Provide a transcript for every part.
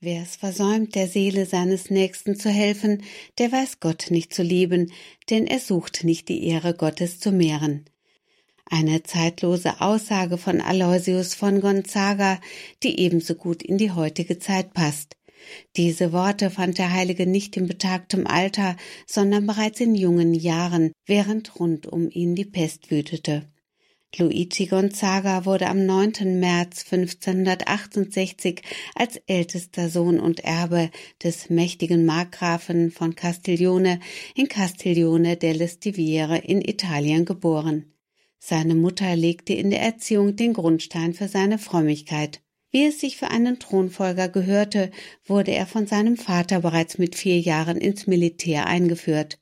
Wer es versäumt, der Seele seines Nächsten zu helfen, der weiß Gott nicht zu lieben, denn er sucht nicht die Ehre Gottes zu mehren. Eine zeitlose Aussage von Aloysius von Gonzaga, die ebenso gut in die heutige Zeit passt. Diese Worte fand der Heilige nicht in betagtem Alter, sondern bereits in jungen Jahren, während rund um ihn die Pest wütete. Luigi Gonzaga wurde am 9. März 1568 als ältester Sohn und Erbe des mächtigen Markgrafen von Castiglione in Castiglione delle Stiviere in Italien geboren. Seine Mutter legte in der Erziehung den Grundstein für seine Frömmigkeit. Wie es sich für einen Thronfolger gehörte, wurde er von seinem Vater bereits mit vier Jahren ins Militär eingeführt.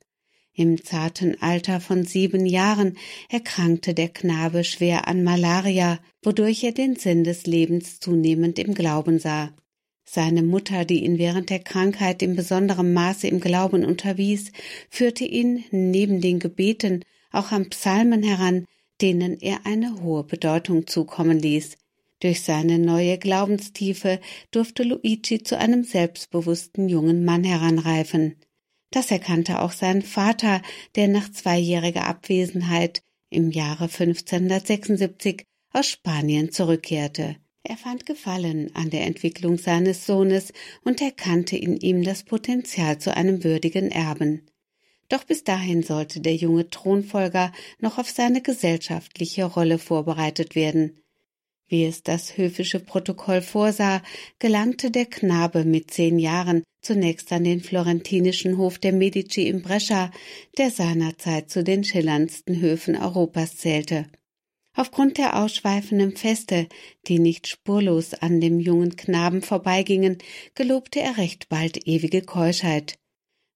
Im zarten Alter von sieben Jahren erkrankte der Knabe schwer an Malaria, wodurch er den Sinn des Lebens zunehmend im Glauben sah. Seine Mutter, die ihn während der Krankheit in besonderem Maße im Glauben unterwies, führte ihn neben den Gebeten auch an Psalmen heran, denen er eine hohe Bedeutung zukommen ließ. Durch seine neue Glaubenstiefe durfte Luigi zu einem selbstbewussten jungen Mann heranreifen. Das erkannte auch sein Vater, der nach zweijähriger Abwesenheit im Jahre 1576 aus Spanien zurückkehrte. Er fand Gefallen an der Entwicklung seines Sohnes und erkannte in ihm das Potenzial zu einem würdigen Erben. Doch bis dahin sollte der junge Thronfolger noch auf seine gesellschaftliche Rolle vorbereitet werden. Wie es das höfische Protokoll vorsah, gelangte der Knabe mit zehn Jahren zunächst an den florentinischen Hof der Medici in Brescia, der seinerzeit zu den schillerndsten Höfen Europas zählte. Aufgrund der ausschweifenden Feste, die nicht spurlos an dem jungen Knaben vorbeigingen, gelobte er recht bald ewige Keuschheit.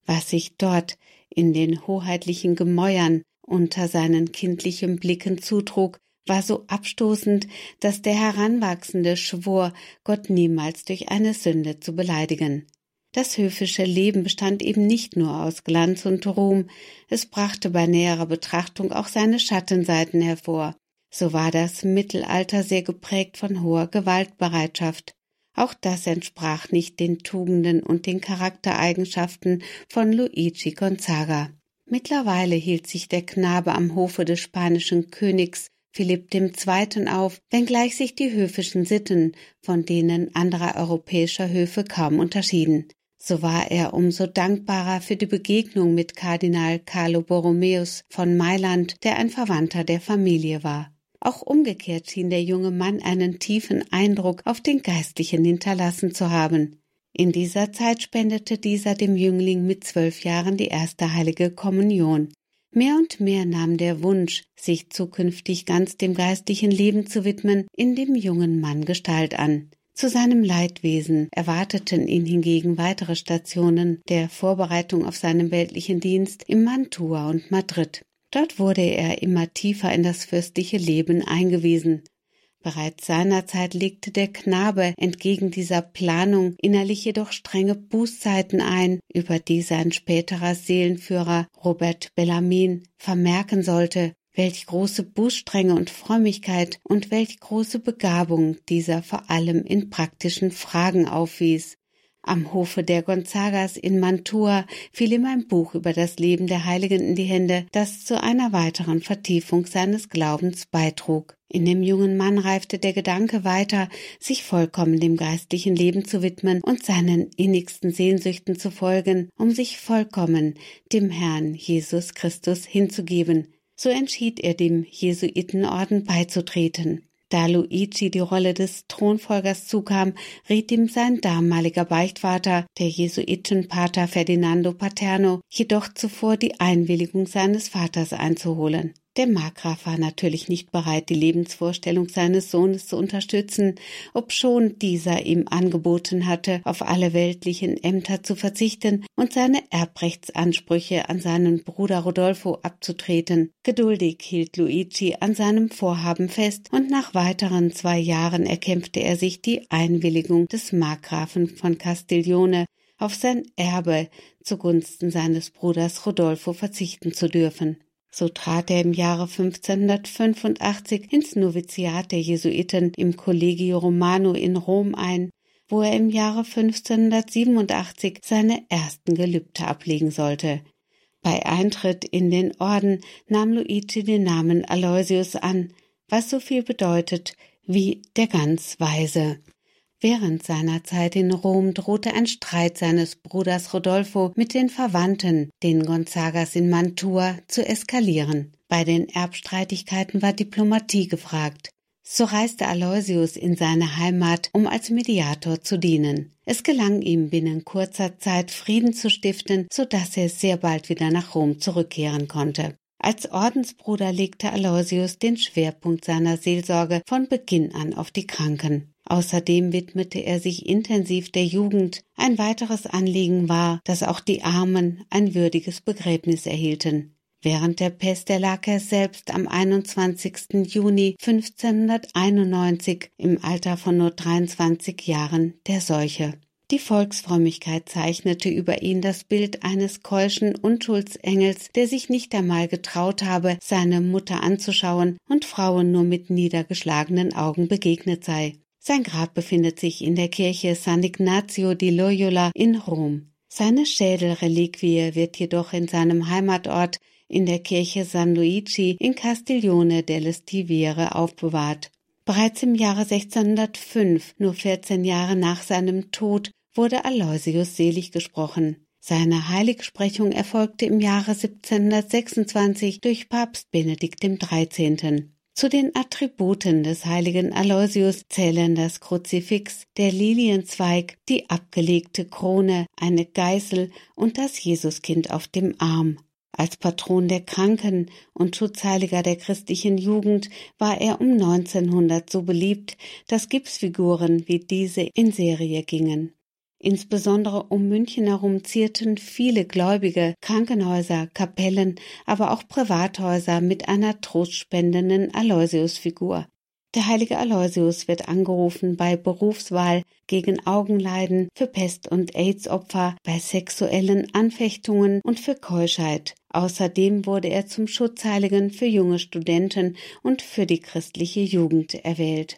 Was sich dort in den hoheitlichen Gemäuern unter seinen kindlichen Blicken zutrug, war so abstoßend, dass der Heranwachsende schwor, Gott niemals durch eine Sünde zu beleidigen. Das höfische Leben bestand eben nicht nur aus Glanz und Ruhm, es brachte bei näherer Betrachtung auch seine Schattenseiten hervor. So war das Mittelalter sehr geprägt von hoher Gewaltbereitschaft. Auch das entsprach nicht den Tugenden und den Charaktereigenschaften von Luigi Gonzaga. Mittlerweile hielt sich der Knabe am Hofe des spanischen Königs Philipp II. auf, wenngleich sich die höfischen Sitten von denen anderer europäischer Höfe kaum unterschieden. So war er umso dankbarer für die Begegnung mit Kardinal Carlo Borromeus von Mailand, der ein Verwandter der Familie war. Auch umgekehrt schien der junge Mann einen tiefen Eindruck auf den Geistlichen hinterlassen zu haben. In dieser Zeit spendete dieser dem Jüngling mit zwölf Jahren die erste heilige Kommunion. Mehr und mehr nahm der Wunsch, sich zukünftig ganz dem geistlichen Leben zu widmen, in dem jungen Mann Gestalt an. Zu seinem Leidwesen erwarteten ihn hingegen weitere Stationen der Vorbereitung auf seinen weltlichen Dienst in Mantua und Madrid. Dort wurde er immer tiefer in das fürstliche Leben eingewiesen. Bereits seinerzeit legte der Knabe entgegen dieser Planung innerlich jedoch strenge Bußzeiten ein, über die sein späterer Seelenführer Robert Bellamin vermerken sollte, welch große Bußstrenge und Frömmigkeit und welch große Begabung dieser vor allem in praktischen Fragen aufwies. Am Hofe der Gonzagas in Mantua fiel ihm ein Buch über das Leben der Heiligen in die Hände, das zu einer weiteren Vertiefung seines Glaubens beitrug. In dem jungen Mann reifte der Gedanke weiter, sich vollkommen dem geistlichen Leben zu widmen und seinen innigsten Sehnsüchten zu folgen, um sich vollkommen dem Herrn Jesus Christus hinzugeben. So entschied er dem Jesuitenorden beizutreten. Da Luigi die Rolle des Thronfolgers zukam, riet ihm sein damaliger Beichtvater, der Jesuitenpater Ferdinando Paterno, jedoch zuvor die Einwilligung seines Vaters einzuholen. Der Markgraf war natürlich nicht bereit, die Lebensvorstellung seines Sohnes zu unterstützen, obschon dieser ihm angeboten hatte, auf alle weltlichen Ämter zu verzichten und seine Erbrechtsansprüche an seinen Bruder Rodolfo abzutreten. Geduldig hielt Luigi an seinem Vorhaben fest und nach weiteren zwei Jahren erkämpfte er sich die Einwilligung des Markgrafen von Castiglione, auf sein Erbe zugunsten seines Bruders Rodolfo verzichten zu dürfen. So trat er im Jahre 1585 ins Noviziat der Jesuiten im Collegio Romano in Rom ein, wo er im Jahre 1587 seine ersten Gelübde ablegen sollte. Bei Eintritt in den Orden nahm Luigi den Namen Aloysius an, was so viel bedeutet wie der ganz Weise. Während seiner Zeit in Rom drohte ein Streit seines Bruders Rodolfo mit den Verwandten, den Gonzagas in Mantua, zu eskalieren. Bei den Erbstreitigkeiten war Diplomatie gefragt. So reiste Aloysius in seine Heimat, um als Mediator zu dienen. Es gelang ihm binnen kurzer Zeit Frieden zu stiften, so dass er sehr bald wieder nach Rom zurückkehren konnte. Als Ordensbruder legte Aloysius den Schwerpunkt seiner Seelsorge von Beginn an auf die Kranken. Außerdem widmete er sich intensiv der Jugend. Ein weiteres Anliegen war, dass auch die Armen ein würdiges Begräbnis erhielten. Während der Pest erlag er selbst am 21. Juni 1591 im Alter von nur 23 Jahren der Seuche. Die Volksfrömmigkeit zeichnete über ihn das Bild eines keuschen Unschuldsengels, der sich nicht einmal getraut habe, seine Mutter anzuschauen und Frauen nur mit niedergeschlagenen Augen begegnet sei. Sein Grab befindet sich in der Kirche San Ignazio di Loyola in Rom. Seine Schädelreliquie wird jedoch in seinem Heimatort in der Kirche San Luigi in Castiglione delle Stiviere aufbewahrt. Bereits im Jahre 1605, nur 14 Jahre nach seinem Tod, wurde Aloysius selig gesprochen. Seine Heiligsprechung erfolgte im Jahre 1726 durch Papst Benedikt XIII. Zu den Attributen des heiligen Aloysius zählen das Kruzifix, der Lilienzweig, die abgelegte Krone, eine Geißel und das Jesuskind auf dem Arm. Als Patron der Kranken und Schutzheiliger der christlichen Jugend war er um 1900 so beliebt, dass Gipsfiguren wie diese in Serie gingen. Insbesondere um München herum zierten viele Gläubige Krankenhäuser, Kapellen, aber auch Privathäuser mit einer trostspendenden Aloysiusfigur. Der heilige Aloysius wird angerufen bei Berufswahl, gegen Augenleiden, für Pest- und AIDS-Opfer, bei sexuellen Anfechtungen und für Keuschheit. Außerdem wurde er zum Schutzheiligen für junge Studenten und für die christliche Jugend erwählt.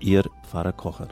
Ihr Pfarrer Kocher.